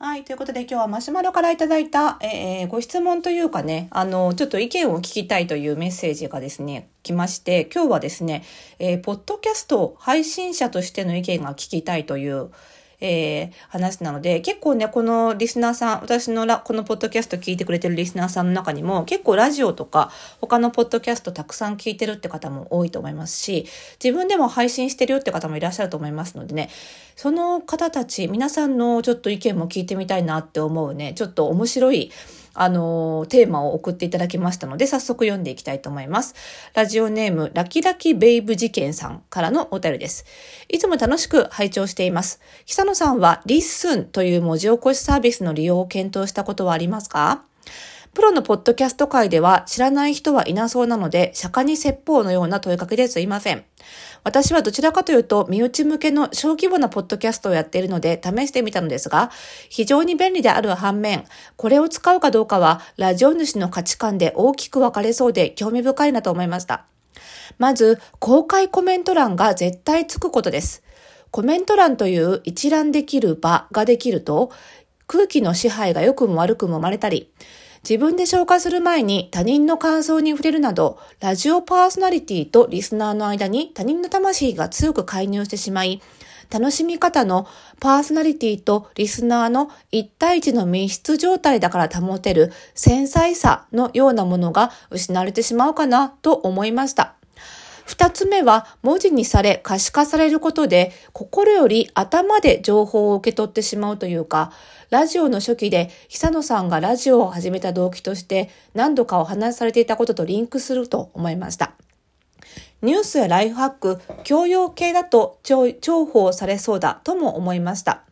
はい。ということで今日はマシュマロからいただいた、えー、ご質問というかね、あの、ちょっと意見を聞きたいというメッセージがですね、来まして、今日はですね、えー、ポッドキャスト配信者としての意見が聞きたいという、えー、話なので、結構ね、このリスナーさん、私のラこのポッドキャスト聞いてくれてるリスナーさんの中にも、結構ラジオとか、他のポッドキャストたくさん聞いてるって方も多いと思いますし、自分でも配信してるよって方もいらっしゃると思いますのでね、その方たち、皆さんのちょっと意見も聞いてみたいなって思うね、ちょっと面白い、あの、テーマを送っていただきましたので、早速読んでいきたいと思います。ラジオネーム、ラキラキベイブ事件さんからのお便りです。いつも楽しく拝聴しています。久野さんは、 LISTEN という文字起こしサービスの利用を検討したことはありますか？プロのポッドキャスト界では知らない人はいなそうなので、釈迦に説法のような問いかけですいません。私はどちらかというと、身内向けの小規模なポッドキャストをやっているので、試してみたのですが、非常に便利である反面、これを使うかどうかは、ラジオ主の価値観で大きく分かれそうで興味深いなと思いました。まず、公開コメント欄が絶対つくことです。コメント欄という一覧できる場ができると、空気の支配が良くも悪くも生まれたり、自分で消化する前に他人の感想に触れるなど、ラジオパーソナリティとリスナーの間に他人の魂が強く介入してしまい、楽しみ方のパーソナリティとリスナーの一対一の密室状態だから保てる繊細さのようなものが失われてしまうかなと思いました。二つ目は文字にされ可視化されることで心より頭で情報を受け取ってしまうというか、ラジオの初期で久野さんがラジオを始めた動機として何度かお話しされていたこととリンクすると思いました。ニュースやライフハック、教養系だと重宝されそうだとも思いました。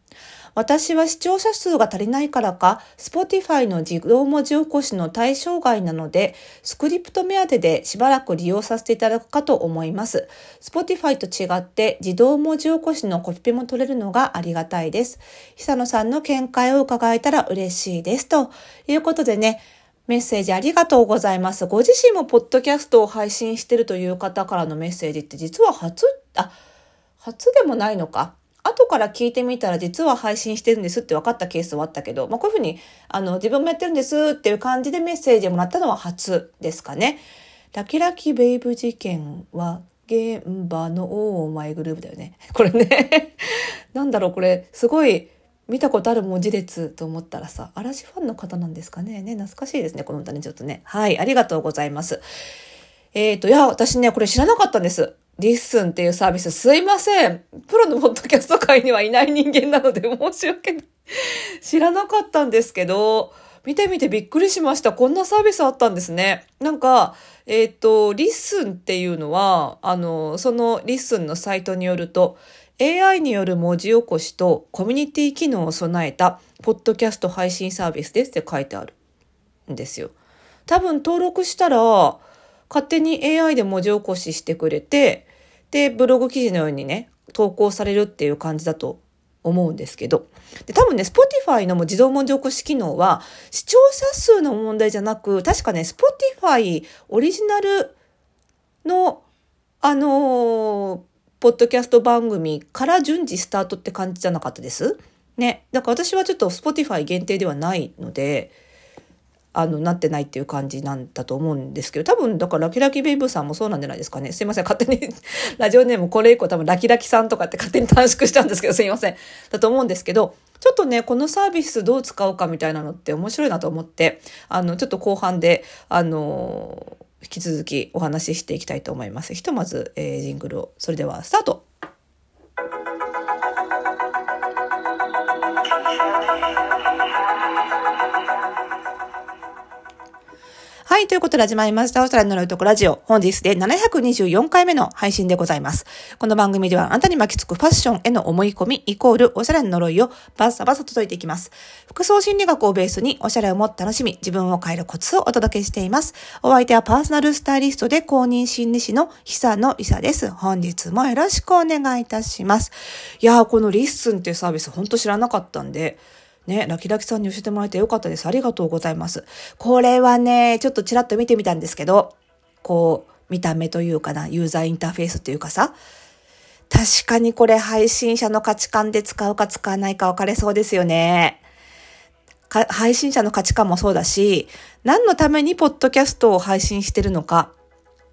私は視聴者数が足りないからか、Spotify の自動文字起こしの対象外なので、スクリプト目当てでしばらく利用させていただくかと思います。Spotify と違って自動文字起こしのコピペも取れるのがありがたいです。久野さんの見解を伺えたら嬉しいです。ということでね、メッセージありがとうございます。ご自身もポッドキャストを配信してるという方からのメッセージって実は初、あ、初でもないのか。後から聞いてみたら実は配信してるんですって分かったケースはあったけど、まあ、こういうふうに、あの、自分もやってるんですっていう感じでメッセージをもらったのは初ですかね。ラキラキベイブ事件は現場のオーマイグループだよね。これね なんだろう、これ、すごい、見たことある文字列と思ったらさ、嵐ファンの方なんですかね。ね、懐かしいですね、この歌ね、ちょっとね。はい、ありがとうございます。えっ、ー、と、いや、私ね、これ知らなかったんです。 LISTEN っていうサービス、すいません。プロのポッドキャスト界にはいない人間なので申し訳ない。知らなかったんですけど、見てみてびっくりしました。こんなサービスあったんですね。なんか、えっ、ー、と、 LISTEN っていうのは、あの、その LISTEN のサイトによると、AI による文字起こしとコミュニティ機能を備えた、ポッドキャスト配信サービスですって書いてあるんですよ。多分登録したら、勝手に AI で文字起こししてくれて、で、ブログ記事のようにね、投稿されるっていう感じだと思うんですけど。で、多分ね、Spotify の自動文字起こし機能は、視聴者数の問題じゃなく、確かね、Spotify オリジナルの、あのー、ポッドキャスト番組から順次スタートって感じじゃなかったです？ね。だから私はちょっと Spotify 限定ではないので、あの、なってないっていう感じなんだと思うんですけど、多分、だからラキラキベイブーさんもそうなんじゃないですかね。すいません。勝手に ラジオネームこれ以降多分ラキラキさんとかって勝手に短縮したんですけど、すいません。だと思うんですけど、ちょっとね、このサービスどう使うかみたいなのって面白いなと思って、あの、ちょっと後半で、あの引き続きお話ししていきたいと思います。ひとまず、えー、ジングルを。それでは、スタートはい。ということで始まりました。オーストラリアのロイトコラジオ。本日で724回目の配信でございます。この番組ではあなたに巻きつくファッションへの思い込みイコールおしゃれの呪いをバッサバサ届いていきます。服装心理学をベースにおしゃれをもっと楽しみ、自分を変えるコツをお届けしています。お相手はパーソナルスタイリストで公認心理師の久野伊佐です。本日もよろしくお願いいたします。いやー、この LISTEN っていうサービスほんと知らなかったんで、ね、ラキラキさんに教えてもらえてよかったです。ありがとうございます。これはね、ちょっとちらっと見てみたんですけど、こう、見た目というかな、ユーザーインターフェースというかさ、確かにこれ配信者の価値観で使うか使わないか分かれそうですよね。配信者の価値観もそうだし、何のためにポッドキャストを配信してるのか、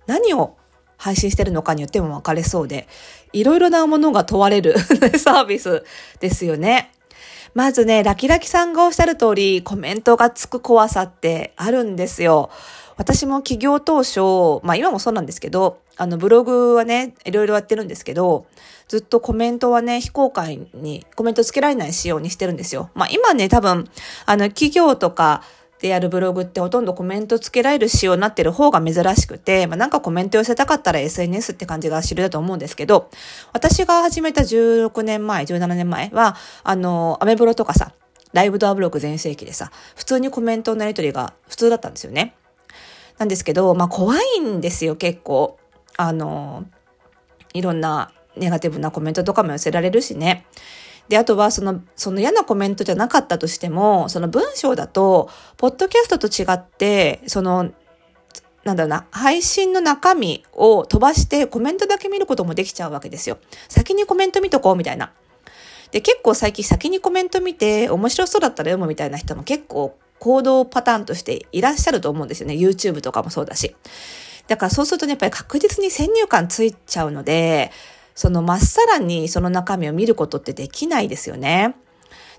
何を配信してるのかによっても分かれそうで、いろいろなものが問われる サービスですよね。まずね、ラキラキさんがおっしゃる通り、コメントがつく怖さってあるんですよ。私も起業当初、まあ今もそうなんですけど、あのブログはね、いろいろやってるんですけど、ずっとコメントはね、非公開にコメントつけられない仕様にしてるんですよ。まあ今ね、多分、あの企業とかでやるブログってほとんどコメントつけられる仕様になってる方が珍しくて、まあなんかコメント寄せたかったら SNS って感じが主流だと思うんですけど、私が始めた16年前、17年前は、あの、アメブロとかさ、ライブドアブログ全盛期でさ、普通にコメントのやり取りが普通だったんですよね。なんですけど、まあ怖いんですよ、結構。あの、いろんなネガティブなコメントとかも寄せられるしね。で、あとはその、その嫌なコメントじゃなかったとしても、その文章だと、ポッドキャストと違って、その、なんだろうな、配信の中身を飛ばしてコメントだけ見ることもできちゃうわけですよ。先にコメント見とこうみたいな。で、結構最近先にコメント見て面白そうだったら読むみたいな人も結構行動パターンとしていらっしゃると思うんですよね。YouTube とかもそうだし。だからそうするとね、やっぱり確実に先入観ついちゃうので、そのまっさらにその中身を見ることってできないですよね。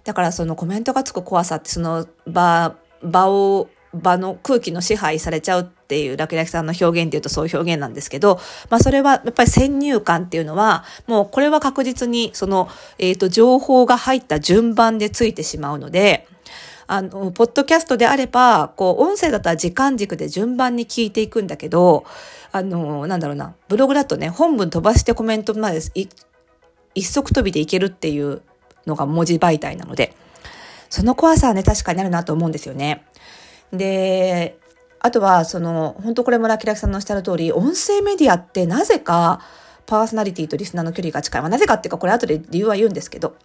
だからそのコメントがつく怖さってその場、場を、場の空気の支配されちゃうっていうラキラキさんの表現っていうとそういう表現なんですけど、まあそれはやっぱり先入観っていうのは、もうこれは確実にその、えっ、ー、と、情報が入った順番でついてしまうので、あの、ポッドキャストであれば、こう、音声だったら時間軸で順番に聞いていくんだけど、あの、なんだろうな、ブログだとね、本文飛ばしてコメントまで一足飛びでいけるっていうのが文字媒体なので、その怖さはね、確かになるなと思うんですよね。で、あとは、その、本当これもラキラキさんのおっしゃる通り、音声メディアってなぜか、パーソナリティとリスナーの距離が近い。まあ、なぜかっていうか、これ後で理由は言うんですけど、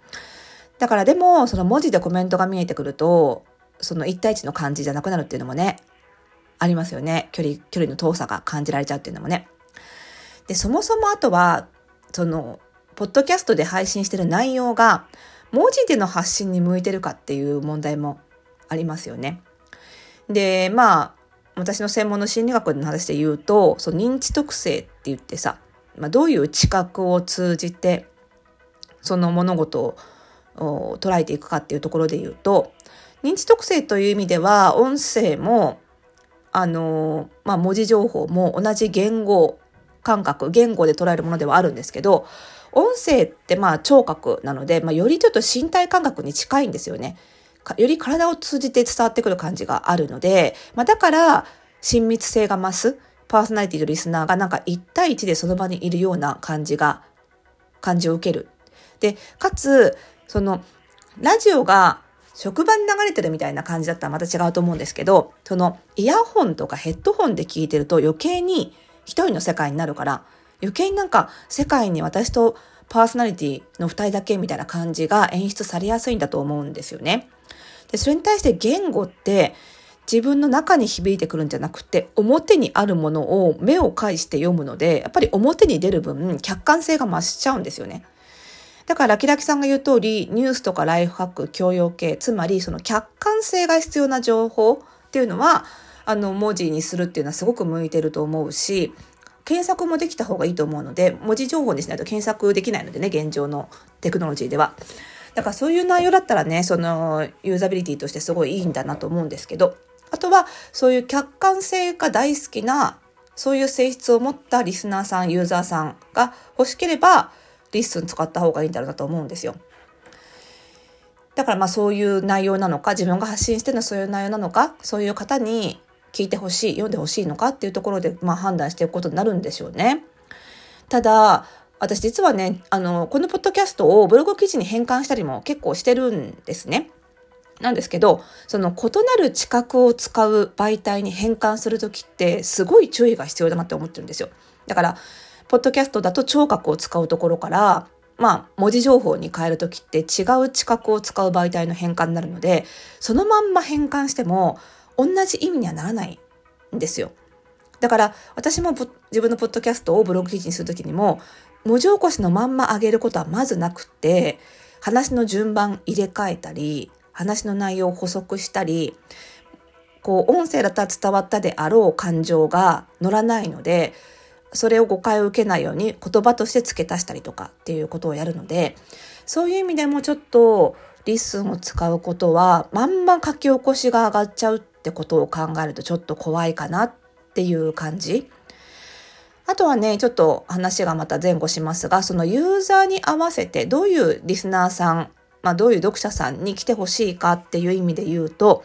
だからでも、その文字でコメントが見えてくると、その1対1の感じじゃなくなるっていうのもね、ありますよね。距離、距離の遠さが感じられちゃうっていうのもね。で、そもそもあとは、その、ポッドキャストで配信してる内容が、文字での発信に向いてるかっていう問題もありますよね。で、まあ、私の専門の心理学の話で言うと、その認知特性って言ってさ、まあ、どういう知覚を通じて、その物事を捉えていくかっていうところで言うと認知特性という意味では音声もあの、まあ、文字情報も同じ言語感覚言語で捉えるものではあるんですけど音声ってまあ聴覚なので、まあ、よりちょっと身体感覚に近いんですよね。より体を通じて伝わってくる感じがあるので、まあ、だから親密性が増すパーソナリティとリスナーがなんか1対1でその場にいるような感じが感じを受ける。でかつその、ラジオが職場に流れてるみたいな感じだったらまた違うと思うんですけど、そのイヤホンとかヘッドホンで聞いてると余計に一人の世界になるから、余計になんか世界に私とパーソナリティの二人だけみたいな感じが演出されやすいんだと思うんですよね。で、それに対して言語って自分の中に響いてくるんじゃなくて、表にあるものを目を介して読むので、やっぱり表に出る分、客観性が増しちゃうんですよね。だから、ラキラキさんが言う通り、ニュースとかライフハック、教養系、つまりその客観性が必要な情報っていうのは、あの、文字にするっていうのはすごく向いてると思うし、検索もできた方がいいと思うので、文字情報にしないと検索できないのでね、現状のテクノロジーでは。だからそういう内容だったらね、そのユーザビリティとしてすごいいいんだなと思うんですけど、あとはそういう客観性が大好きな、そういう性質を持ったリスナーさん、ユーザーさんが欲しければ、LISTEN使った方がいいんだろうなと思うんですよ。だからまあそういう内容なのか、自分が発信してるのはそういう内容なのか、そういう方に聞いてほしい、読んでほしいのかっていうところでまあ判断していくことになるんでしょうね。ただ、私実はね、あの、このポッドキャストをブログ記事に変換したりも結構してるんですね。なんですけど、その異なる知覚を使う媒体に変換するときってすごい注意が必要だなって思ってるんですよ。だから、ポッドキャストだと聴覚を使うところから、まあ、文字情報に変えるときって違う知覚を使う媒体の変換になるので、そのまんま変換しても同じ意味にはならないんですよ。だから私も自分のポッドキャストをブログ記事にするときにも、文字起こしのまんま上げることはまずなくて、話の順番入れ替えたり、話の内容を補足したり、こう、音声だったら伝わったであろう感情が乗らないので、それを誤解を受けないように言葉として付け足したりとかっていうことをやるので、そういう意味でもちょっと LISTENを使うことは、まんま書き起こしが上がっちゃうってことを考えるとちょっと怖いかなっていう感じ。あとはね、ちょっと話がまた前後しますが、そのユーザーに合わせてどういうリスナーさん、まあどういう読者さんに来てほしいかっていう意味で言うと、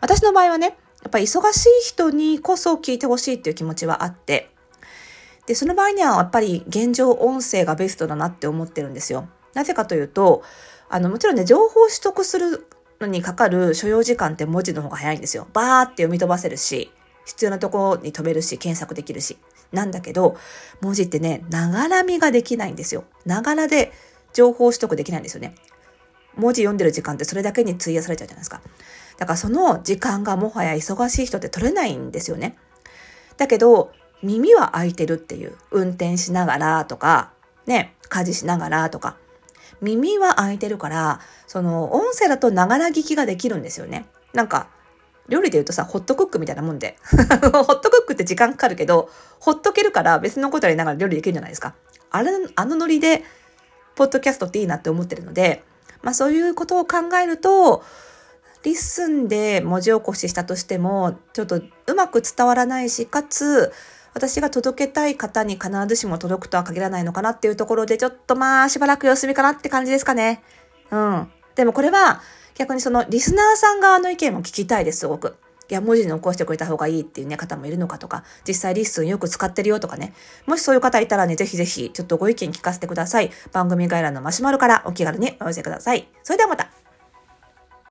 私の場合はね、やっぱり忙しい人にこそ聞いてほしいっていう気持ちはあって、で、その場合にはやっぱり現状音声がベストだなって思ってるんですよ。なぜかというと、あの、もちろんね、情報取得するのにかかる所要時間って文字の方が早いんですよ。バーって読み飛ばせるし、必要なところに飛べるし、検索できるし。なんだけど、文字ってね、ながらみができないんですよ。ながらで情報取得できないんですよね。文字読んでる時間ってそれだけに費やされちゃうじゃないですか。だからその時間がもはや忙しい人って取れないんですよね。だけど、耳は開いてるっていう。運転しながらとか、ね、家事しながらとか。耳は開いてるから、その音声だとながら聞きができるんですよね。なんか、料理で言うとさ、ホットクックみたいなもんで。ホットクックって時間かかるけど、ほっとけるから別のことやりながら料理できるじゃないですか。あれ、あのノリで、ポッドキャストっていいなって思ってるので、まあそういうことを考えると、 LISTENで文字起こししたとしても、ちょっとうまく伝わらないし、かつ、私が届けたい方に必ずしも届くとは限らないのかなっていうところで、ちょっとまあしばらく様子見かなって感じですかね。うん。でもこれは逆にそのリスナーさん側の意見も聞きたいです、すごく。いや、文字に起こしてくれた方がいいっていうね、方もいるのかとか、実際 LISTENよく使ってるよとかね。もしそういう方いたらね、ぜひぜひ、ちょっとご意見聞かせてください。番組概要欄のマシュマロからお気軽にお寄せください。それではまた。